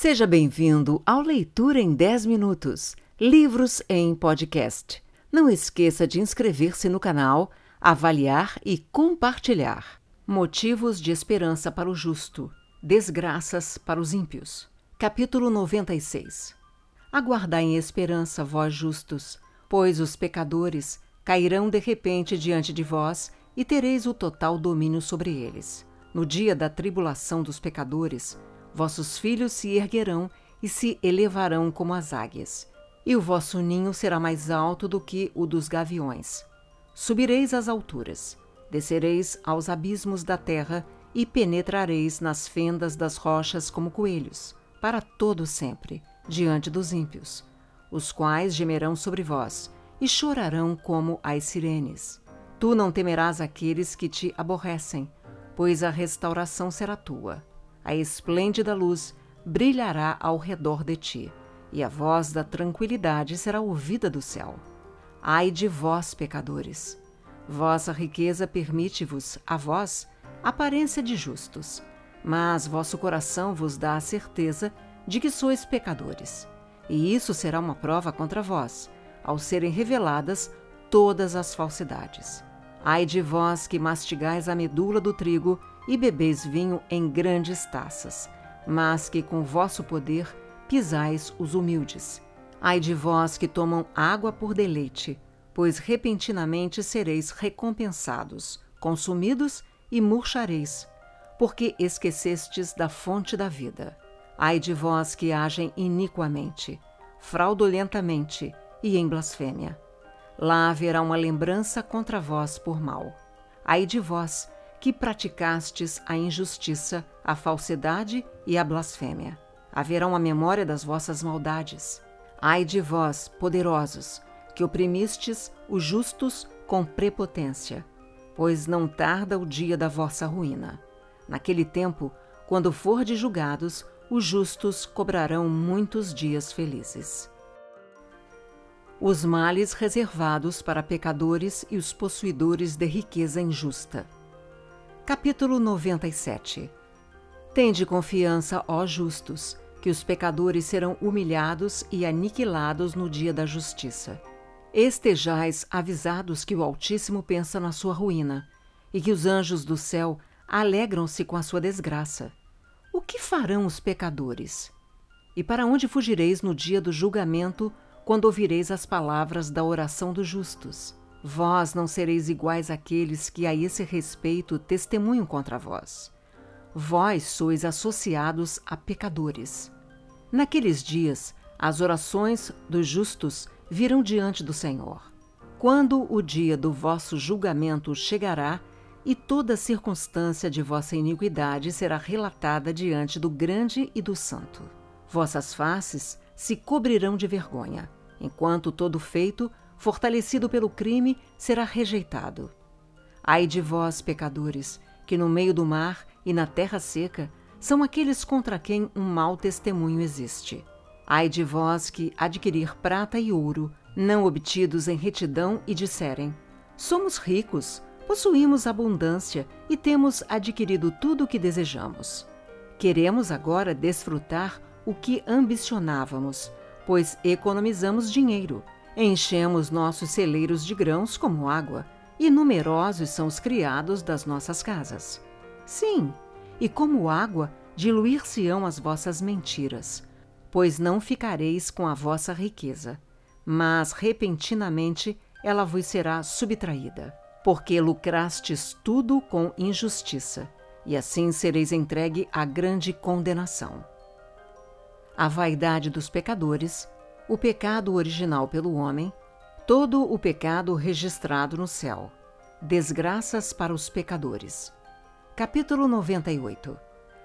Seja bem-vindo ao Leitura em 10 Minutos Livros em Podcast. Não esqueça de inscrever-se no canal, avaliar e compartilhar. Motivos de esperança para o justo, desgraças para os ímpios. Capítulo 96 Aguardai em esperança, vós justos, pois os pecadores cairão de repente diante de vós e tereis o total domínio sobre eles. No dia da tribulação dos pecadores, vossos filhos se erguerão e se elevarão como as águias, e o vosso ninho será mais alto do que o dos gaviões. Subireis às alturas, descereis aos abismos da terra e penetrareis nas fendas das rochas como coelhos, para todo sempre, diante dos ímpios, os quais gemerão sobre vós e chorarão como as sirenes. Tu não temerás aqueles que te aborrecem, pois a restauração será tua. A esplêndida luz brilhará ao redor de ti, e a voz da tranquilidade será ouvida do céu. Ai de vós, pecadores! Vossa riqueza permite-vos, a vós, aparência de justos, mas vosso coração vos dá a certeza de que sois pecadores. E isso será uma prova contra vós, ao serem reveladas todas as falsidades. Ai de vós que mastigais a medula do trigo e bebeis vinho em grandes taças, mas que com vosso poder pisais os humildes. Ai de vós que tomam água por deleite, pois repentinamente sereis recompensados, consumidos e murchareis, porque esquecestes da fonte da vida. Ai de vós que agem iniquamente, fraudulentamente e em blasfêmia Lá haverá uma lembrança contra vós por mal. Ai de vós, que praticastes a injustiça, a falsidade e a blasfêmia. Haverá uma memória das vossas maldades. Ai de vós, poderosos, que oprimistes os justos com prepotência, pois não tarda o dia da vossa ruína. Naquele tempo, quando fordes julgados, os justos cobrarão muitos dias felizes os males reservados para pecadores e os possuidores de riqueza injusta. Capítulo 97 Tende confiança, ó justos, que os pecadores serão humilhados e aniquilados no dia da justiça. Estejais avisados que o Altíssimo pensa na sua ruína e que os anjos do céu alegram-se com a sua desgraça. O que farão os pecadores? E para onde fugireis no dia do julgamento? Quando ouvireis as palavras da oração dos justos. Vós não sereis iguais àqueles que a esse respeito testemunham contra vós. Vós sois associados a pecadores. Naqueles dias, as orações dos justos virão diante do Senhor. Quando o dia do vosso julgamento chegará, e toda circunstância de vossa iniquidade será relatada diante do grande e do santo. Vossas faces se cobrirão de vergonha enquanto todo feito, fortalecido pelo crime, será rejeitado. Ai de vós, pecadores, que no meio do mar e na terra seca são aqueles contra quem um mau testemunho existe. Ai de vós que adquirir prata e ouro, não obtidos em retidão, e disserem: Somos ricos, possuímos abundância e temos adquirido tudo o que desejamos. Queremos agora desfrutar o que ambicionávamos pois economizamos dinheiro, enchemos nossos celeiros de grãos como água, e numerosos são os criados das nossas casas. Sim, e como água, diluir-se-ão as vossas mentiras, pois não ficareis com a vossa riqueza, mas repentinamente ela vos será subtraída, porque lucrastes tudo com injustiça, e assim sereis entregue à grande condenação a vaidade dos pecadores, o pecado original pelo homem, todo o pecado registrado no céu, desgraças para os pecadores. Capítulo 98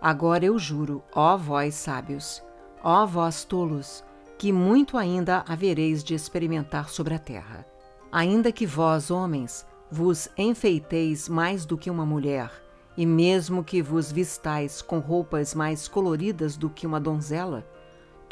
Agora eu juro, ó vós sábios, ó vós tolos, que muito ainda havereis de experimentar sobre a terra. Ainda que vós, homens, vos enfeiteis mais do que uma mulher, e mesmo que vos vistais com roupas mais coloridas do que uma donzela,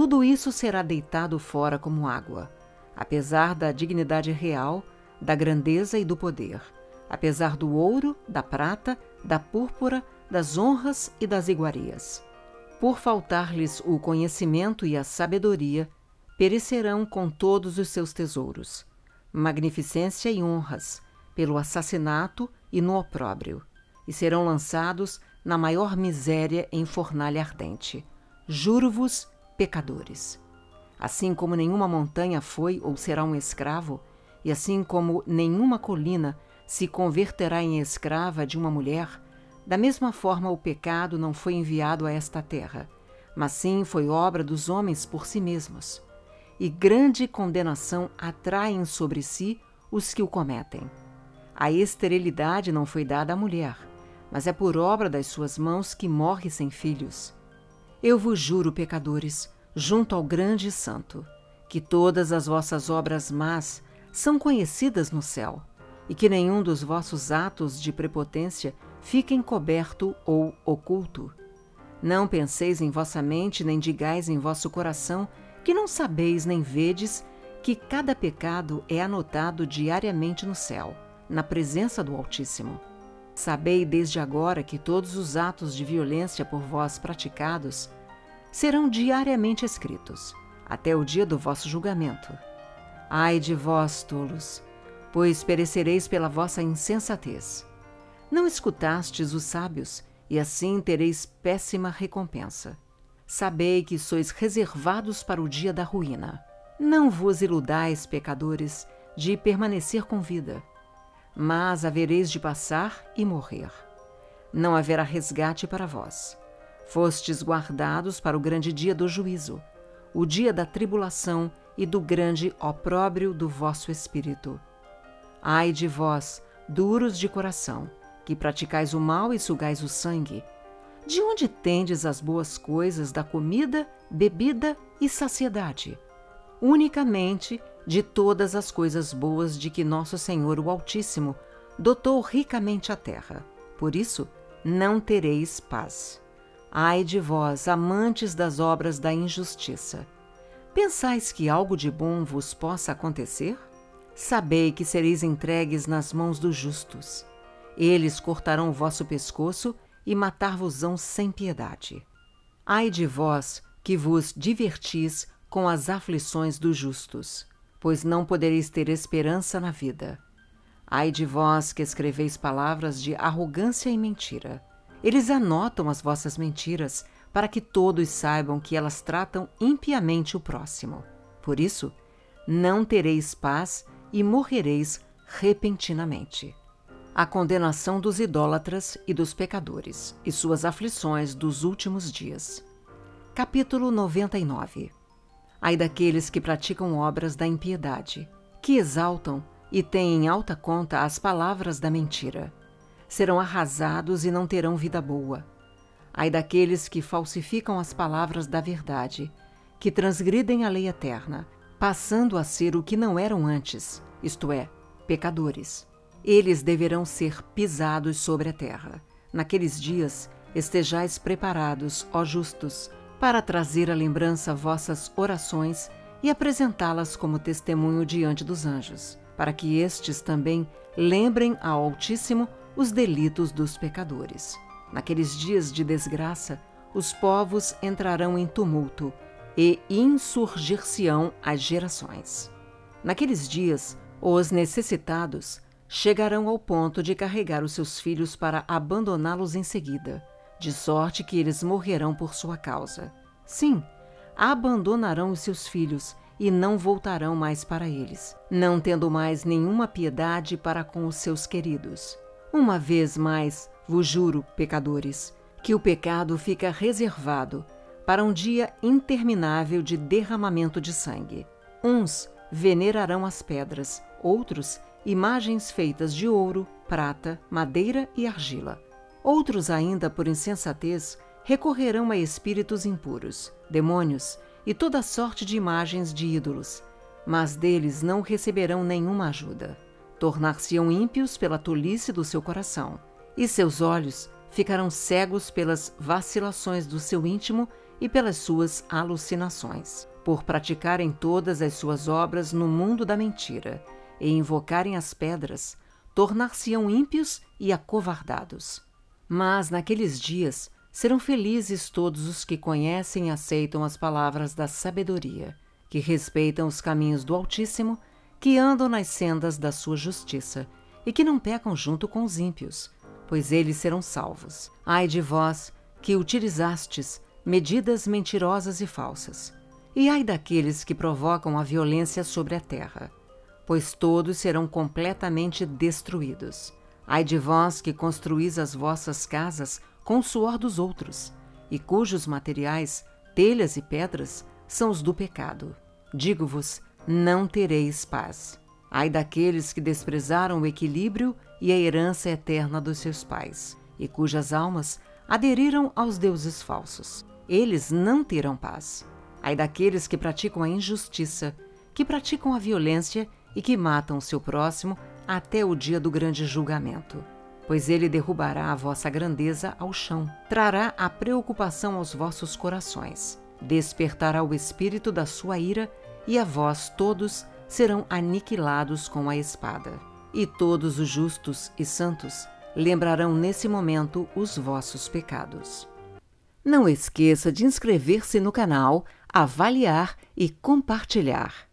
tudo isso será deitado fora como água, apesar da dignidade real, da grandeza e do poder, apesar do ouro, da prata, da púrpura, das honras e das iguarias. Por faltar-lhes o conhecimento e a sabedoria, perecerão com todos os seus tesouros, magnificência e honras, pelo assassinato e no opróbrio, e serão lançados na maior miséria em fornalha ardente. Juro-vos, pecadores. Assim como nenhuma montanha foi ou será um escravo, e assim como nenhuma colina se converterá em escrava de uma mulher, da mesma forma o pecado não foi enviado a esta terra, mas sim foi obra dos homens por si mesmos. E grande condenação atraem sobre si os que o cometem. A esterilidade não foi dada à mulher, mas é por obra das suas mãos que morre sem filhos. Eu vos juro, pecadores, junto ao grande santo, que todas as vossas obras más são conhecidas no céu, e que nenhum dos vossos atos de prepotência fique encoberto ou oculto. Não penseis em vossa mente, nem digais em vosso coração, que não sabeis nem vedes que cada pecado é anotado diariamente no céu, na presença do Altíssimo. Sabei desde agora que todos os atos de violência por vós praticados serão diariamente escritos, até o dia do vosso julgamento. Ai de vós, tolos, pois perecereis pela vossa insensatez. Não escutastes os sábios, e assim tereis péssima recompensa. Sabei que sois reservados para o dia da ruína. Não vos iludais, pecadores, de permanecer com vida, mas havereis de passar e morrer. Não haverá resgate para vós. Fostes guardados para o grande dia do juízo, o dia da tribulação e do grande opróbrio do vosso espírito. Ai de vós, duros de coração, que praticais o mal e sugais o sangue. De onde tendes as boas coisas da comida, bebida e saciedade? Unicamente de todas as coisas boas de que nosso Senhor o Altíssimo dotou ricamente a terra. Por isso, não tereis paz. Ai de vós, amantes das obras da injustiça! Pensais que algo de bom vos possa acontecer? Sabei que sereis entregues nas mãos dos justos. Eles cortarão o vosso pescoço e matar-vos-ão sem piedade. Ai de vós que vos divertis com as aflições dos justos, pois não podereis ter esperança na vida. Ai de vós que escreveis palavras de arrogância e mentira. Eles anotam as vossas mentiras para que todos saibam que elas tratam impiamente o próximo. Por isso, não tereis paz e morrereis repentinamente. A condenação dos idólatras e dos pecadores e suas aflições dos últimos dias. Capítulo 99 Ai daqueles que praticam obras da impiedade, que exaltam e têm em alta conta as palavras da mentira. Serão arrasados e não terão vida boa Ai daqueles que falsificam as palavras da verdade, que transgridem a lei eterna, passando a ser o que não eram antes, isto é, pecadores. Eles deverão ser pisados sobre a terra. Naqueles dias, estejais preparados, ó justos, para trazer à lembrança vossas orações e apresentá-las como testemunho diante dos anjos, para que estes também lembrem ao Altíssimo os delitos dos pecadores. Naqueles dias de desgraça, os povos entrarão em tumulto e insurgir-se-ão as gerações. Naqueles dias, os necessitados chegarão ao ponto de carregar os seus filhos para abandoná-los em seguida, de sorte que eles morrerão por sua causa. Sim, abandonarão os seus filhos e não voltarão mais para eles, não tendo mais nenhuma piedade para com os seus queridos. Uma vez mais, vos juro, pecadores, que o pecado fica reservado para um dia interminável de derramamento de sangue. Uns venerarão as pedras, outros imagens feitas de ouro, prata, madeira e argila. Outros ainda, por insensatez, recorrerão a espíritos impuros, demônios e toda sorte de imagens de ídolos, mas deles não receberão nenhuma ajuda tornar-se-ão ímpios pela tolice do seu coração, e seus olhos ficarão cegos pelas vacilações do seu íntimo e pelas suas alucinações, por praticarem todas as suas obras no mundo da mentira e invocarem as pedras, tornar-se-ão ímpios e acovardados. Mas naqueles dias Serão felizes todos os que conhecem e aceitam as palavras da sabedoria, que respeitam os caminhos do Altíssimo, que andam nas sendas da sua justiça e que não pecam junto com os ímpios, pois eles serão salvos. Ai de vós que utilizastes medidas mentirosas e falsas. E ai daqueles que provocam a violência sobre a terra, pois todos serão completamente destruídos. Ai de vós que construís as vossas casas com o suor dos outros, e cujos materiais, telhas e pedras, são os do pecado. Digo-vos: não tereis paz. Ai daqueles que desprezaram o equilíbrio e a herança eterna dos seus pais, e cujas almas aderiram aos deuses falsos. Eles não terão paz. Ai daqueles que praticam a injustiça, que praticam a violência e que matam o seu próximo até o dia do grande julgamento. Pois ele derrubará a vossa grandeza ao chão, trará a preocupação aos vossos corações, despertará o espírito da sua ira, e a vós todos serão aniquilados com a espada. E todos os justos e santos lembrarão nesse momento os vossos pecados. Não esqueça de inscrever-se no canal, avaliar e compartilhar.